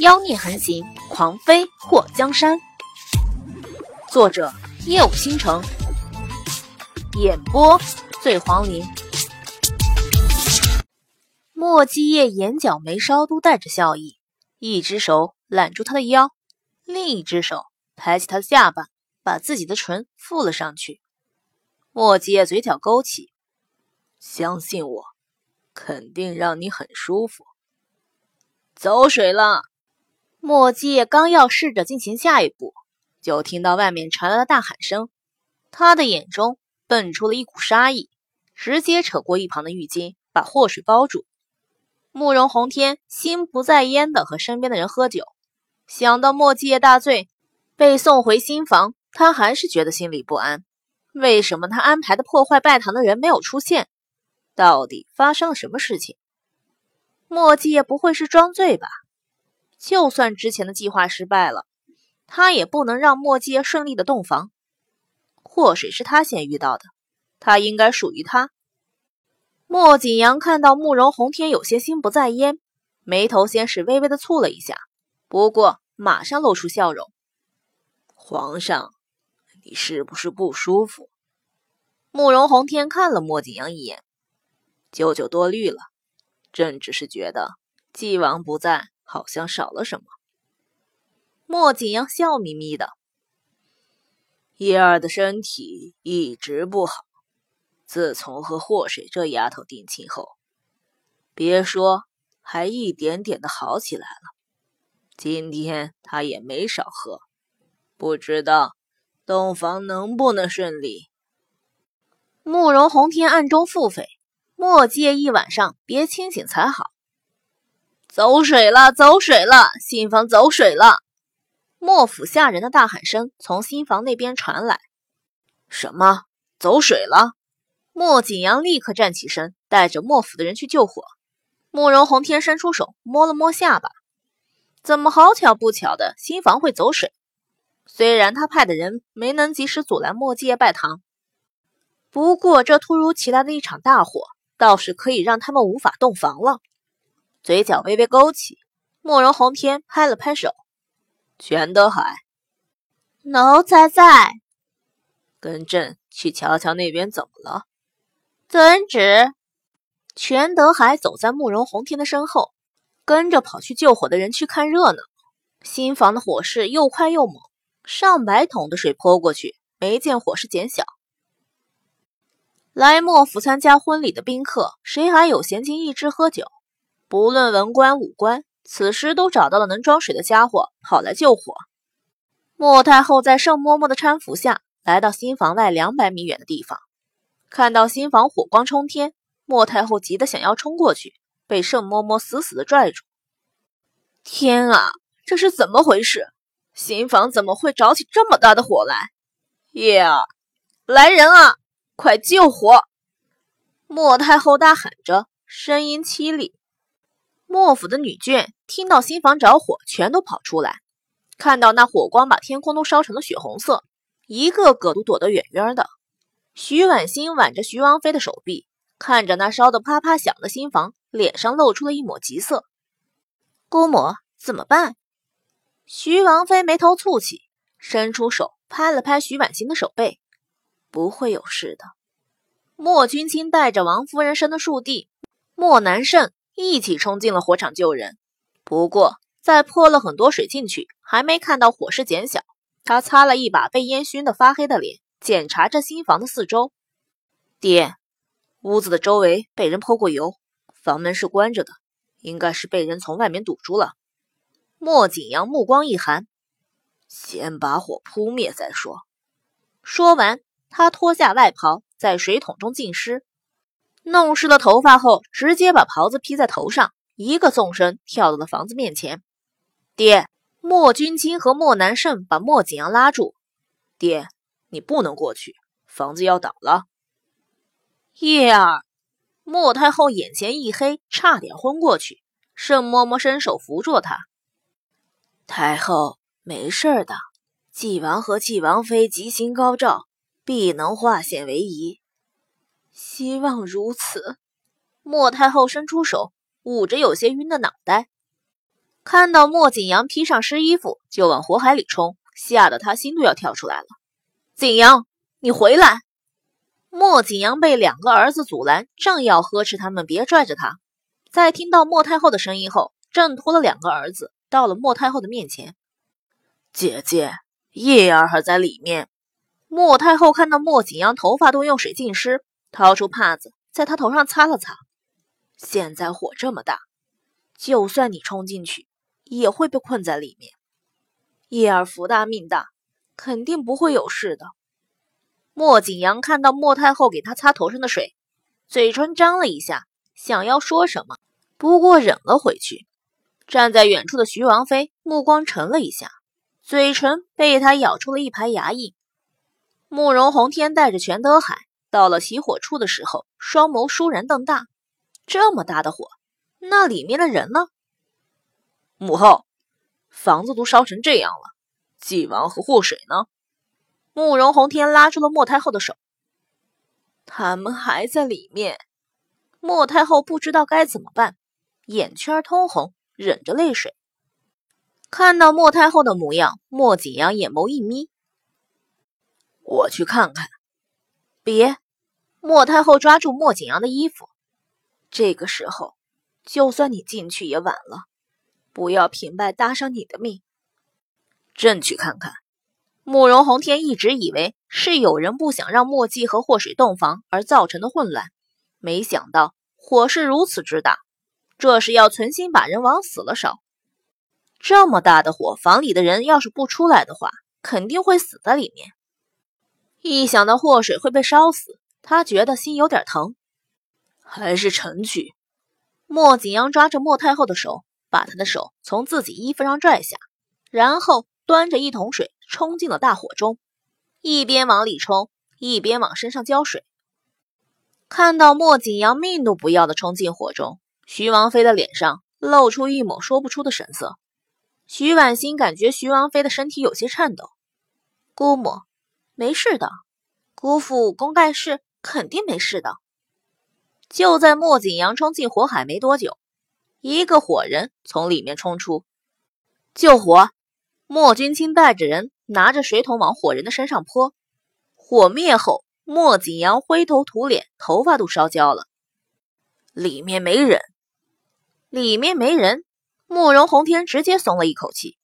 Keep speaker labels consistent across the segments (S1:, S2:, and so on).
S1: 妖孽横行，狂飞过江山。作者：夜舞倾城，演播：醉黄林。莫基叶眼角眉梢都带着笑意，一只手揽住他的腰，另一只手抬起他的下巴，把自己的唇附了上去。莫基叶嘴角勾起，
S2: 相信我，肯定让你很舒服。走水了。
S1: 莫基叶刚要试着进行下一步，就听到外面传来了大喊声。他的眼中蹦出了一股杀意，直接扯过一旁的浴巾，把祸水包住。慕容洪天心不在焉的和身边的人喝酒，想到莫基叶大醉被送回新房，他还是觉得心里不安。为什么他安排的破坏拜堂的人没有出现？到底发生了什么事情？莫基叶不会是装醉吧？就算之前的计划失败了，他也不能让莫基顺利的洞房。祸水是他先遇到的，他应该属于他。莫景阳看到慕容洪天有些心不在焉，眉头先是微微的蹙了一下，不过马上露出笑容。
S2: 皇上，你是不是不舒服？
S1: 慕容洪天看了莫景阳一眼，
S2: 舅舅多虑了，朕只是觉得纪王不在。好像少了什么。
S1: 莫景阳笑眯眯的。
S2: 叶儿的身体一直不好，自从和祸水这丫头定亲后，别说，还一点点的好起来了。今天他也没少喝，不知道洞房能不能顺利。
S1: 慕容洪天暗中腹诽：莫介一晚上别清醒才好。走水了，走水了！新房走水了！莫府下人的大喊声从新房那边传来。
S2: 什么？走水了？
S1: 莫景阳立刻站起身，带着莫府的人去救火。慕容洪天伸出手摸了摸下巴，怎么好巧不巧的新房会走水？虽然他派的人没能及时阻拦莫继业拜堂，不过这突如其来的一场大火，倒是可以让他们无法洞房了。嘴角微微勾起，慕容洪天拍了拍手：“
S2: 全德海，
S3: 奴才在。
S2: 跟朕去瞧瞧那边怎么了。”
S3: 遵旨。
S1: 全德海走在慕容洪天的身后，跟着跑去救火的人去看热闹。新房的火势又快又猛，上百桶的水泼过去，没见火势减小。来莫府参加婚礼的宾客，谁还有闲情逸致喝酒？不论文官武官，此时都找到了能装水的家伙，跑来救火。莫太后在盛嬷嬷的搀扶下，来到新房外两百米远的地方，看到新房火光冲天，莫太后急得想要冲过去，被盛嬷嬷死死的拽住。天啊，这是怎么回事？新房怎么会着起这么大的火来？叶儿，来人啊，快救火！莫太后大喊着，声音凄厉。莫府的女眷听到新房着火，全都跑出来，看到那火光把天空都烧成了血红色，一个个都躲得远远的。徐婉欣挽着徐王妃的手臂，看着那烧得啪啪响的新房，脸上露出了一抹急色。姑母，怎么办？徐王妃眉头蹙起，伸出手拍了拍徐婉欣的手背：“不会有事的。”莫君清带着王夫人生的庶弟莫南胜。一起冲进了火场救人，不过在泼了很多水进去，还没看到火势减小。他擦了一把被烟熏得发黑的脸，检查着新房的四周。爹，屋子的周围被人泼过油，房门是关着的，应该是被人从外面堵住了。莫景阳目光一寒，先把火扑灭再说。说完，他脱下外袍，在水桶中浸湿。弄湿了头发后，直接把袍子披在头上，一个纵身跳到了房子面前。爹，莫君清和莫南胜把莫景阳拉住。
S2: 爹，你不能过去，房子要倒了。
S1: 叶儿，莫太后眼前一黑，差点昏过去。盛嬷嬷伸手扶住他。
S2: 太后没事的，纪王和纪王妃吉星高照，必能化险为夷。
S1: 希望如此。莫太后伸出手，捂着有些晕的脑袋。看到莫景阳披上湿衣服就往火海里冲，吓得他心都要跳出来了。景阳，你回来！莫景阳被两个儿子阻拦，正要呵斥他们别拽着他，在听到莫太后的声音后，挣脱了两个儿子，到了莫太后的面前。
S2: 姐姐，叶儿还在里面。
S1: 莫太后看到莫景阳头发都用水浸湿，掏出帕子在他头上擦了擦。现在火这么大，就算你冲进去，也会被困在里面。叶儿福大命大，肯定不会有事的。莫景阳看到莫太后给他擦头上的水，嘴唇张了一下，想要说什么，不过忍了回去。站在远处的徐王妃目光沉了一下，嘴唇被他咬出了一排牙印。慕容宏天带着全德海到了起火处的时候，双眸倏然瞪大。这么大的火，那里面的人呢？
S2: 母后，房子都烧成这样了，纪王和祸水呢？
S1: 慕容宏天拉住了莫太后的手，他们还在里面。莫太后不知道该怎么办，眼圈通红，忍着泪水。看到莫太后的模样，莫景阳眼眸一眯：“
S2: 我去看看。”
S1: 别！莫太后抓住莫景阳的衣服。这个时候，就算你进去也晚了。不要平白搭上你的命。
S2: 朕去看看。
S1: 慕容宏天一直以为是有人不想让墨迹和祸水洞房而造成的混乱，没想到火势如此之大，这是要存心把人往死了烧。这么大的火，房里的人要是不出来的话，肯定会死在里面。一想到祸水会被烧死，他觉得心有点疼。
S2: 还是臣去。
S1: 莫景阳抓着莫太后的手，把她的手从自己衣服上拽下，然后端着一桶水。冲进了大火中，一边往里冲，一边往身上浇水。看到莫景阳命都不要的冲进火中，徐王妃的脸上露出一抹说不出的神色。徐婉心感觉徐王妃的身体有些颤抖。姑母，没事的，姑父武功盖世，肯定没事的。就在莫景阳冲进火海没多久，一个火人从里面冲出，救火！莫君清带着人。拿着水桶往火人的身上泼，火灭后，莫景阳灰头土脸，头发都烧焦了。
S2: 里面没人，
S1: 里面没人。慕容宏天直接松了一口气。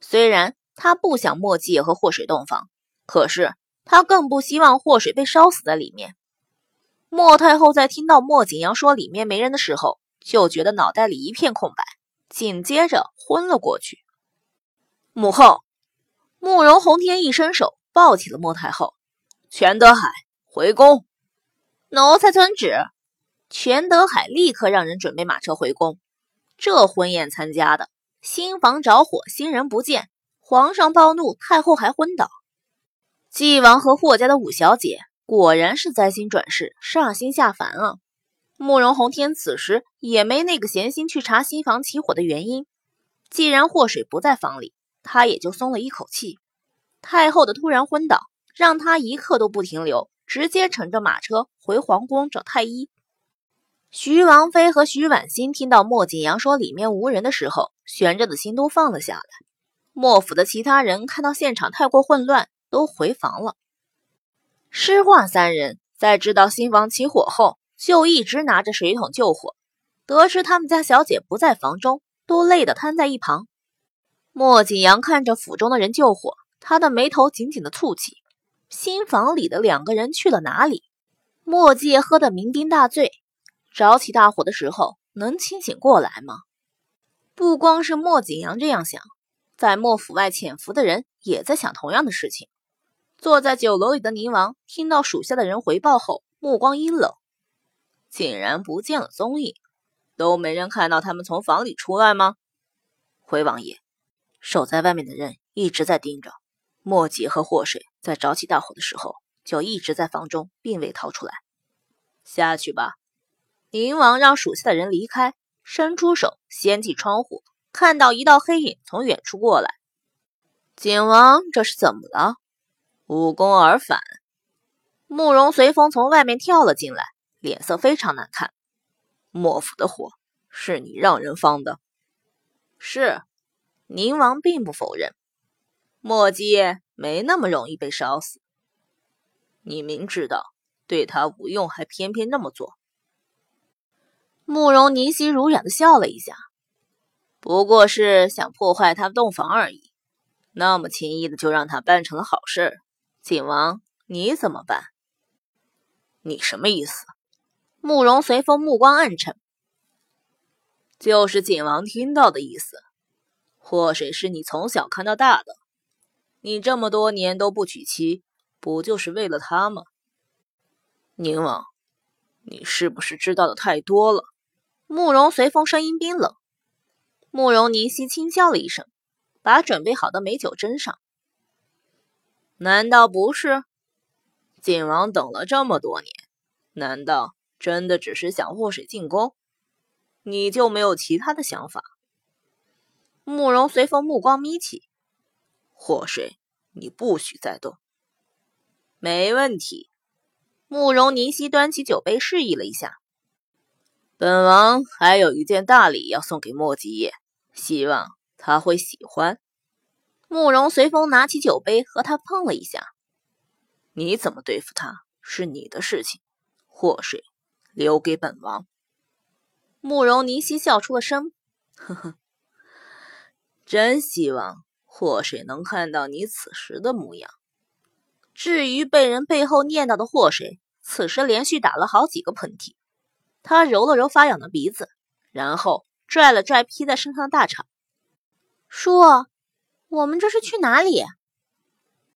S1: 虽然他不想墨迹和祸水洞房，可是他更不希望祸水被烧死在里面。莫太后在听到莫景阳说里面没人的时候，就觉得脑袋里一片空白，紧接着昏了过去。
S2: 母后。
S1: 慕容宏天一伸手抱起了莫太后，
S2: 全德海回宫。
S1: 奴才遵旨。全德海立刻让人准备马车回宫。这婚宴参加的，新房着火，新人不见，皇上暴怒，太后还昏倒。纪王和霍家的五小姐果然是灾星转世，煞星下凡啊！慕容宏天此时也没那个闲心去查新房起火的原因。既然祸水不在房里。他也就松了一口气。太后的突然昏倒，让他一刻都不停留，直接乘着马车回皇宫找太医。徐王妃和徐婉欣听到莫景阳说里面无人的时候，悬着的心都放了下来。莫府的其他人看到现场太过混乱，都回房了。诗画三人在知道新房起火后，就一直拿着水桶救火。得知他们家小姐不在房中，都累得瘫在一旁。莫景阳看着府中的人救火，他的眉头紧紧的蹙起。新房里的两个人去了哪里？莫界喝得酩酊大醉，着起大火的时候能清醒过来吗？不光是莫景阳这样想，在莫府外潜伏的人也在想同样的事情。坐在酒楼里的宁王听到属下的人回报后，目光阴冷，竟然不见了踪影，都没人看到他们从房里出来吗？回王爷。守在外面的人一直在盯着墨迹和祸水，在着起大火的时候就一直在房中，并未逃出来。下去吧。宁王让属下的人离开，伸出手掀起窗户，看到一道黑影从远处过来。景王，这是怎么了？无功而返。慕容随风从外面跳了进来，脸色非常难看。
S2: 莫府的火是你让人放的？
S1: 是。宁王并不否认，莫姬没那么容易被烧死。
S2: 你明知道对他无用，还偏偏那么做。
S1: 慕容凝心如软的笑了一下，不过是想破坏他洞房而已，那么轻易的就让他办成了好事。景王，你怎么办？
S2: 你什么意思？
S1: 慕容随风目光暗沉，
S2: 就是景王听到的意思。祸水是你从小看到大的，你这么多年都不娶妻，不就是为了他吗？宁王，你是不是知道的太多了？
S1: 慕容随风声音冰冷，慕容霓曦轻笑了一声，把准备好的美酒斟上。
S2: 难道不是？晋王等了这么多年，难道真的只是想祸水进宫？你就没有其他的想法？
S1: 慕容随风目光眯起，
S2: 祸水，你不许再动。没问题。
S1: 慕容霓曦端起酒杯示意了一下。
S2: 本王还有一件大礼要送给莫吉叶，希望他会喜欢。
S1: 慕容随风拿起酒杯和他碰了一下。
S2: 你怎么对付他是你的事情，祸水留给本王。
S1: 慕容霓曦笑出了声，
S2: 呵呵，真希望祸水能看到你此时的模样。
S1: 至于被人背后念叨的祸水，此时连续打了好几个喷嚏。他揉了揉发痒的鼻子，然后拽了拽披在身上的大氅。叔，我们这是去哪里？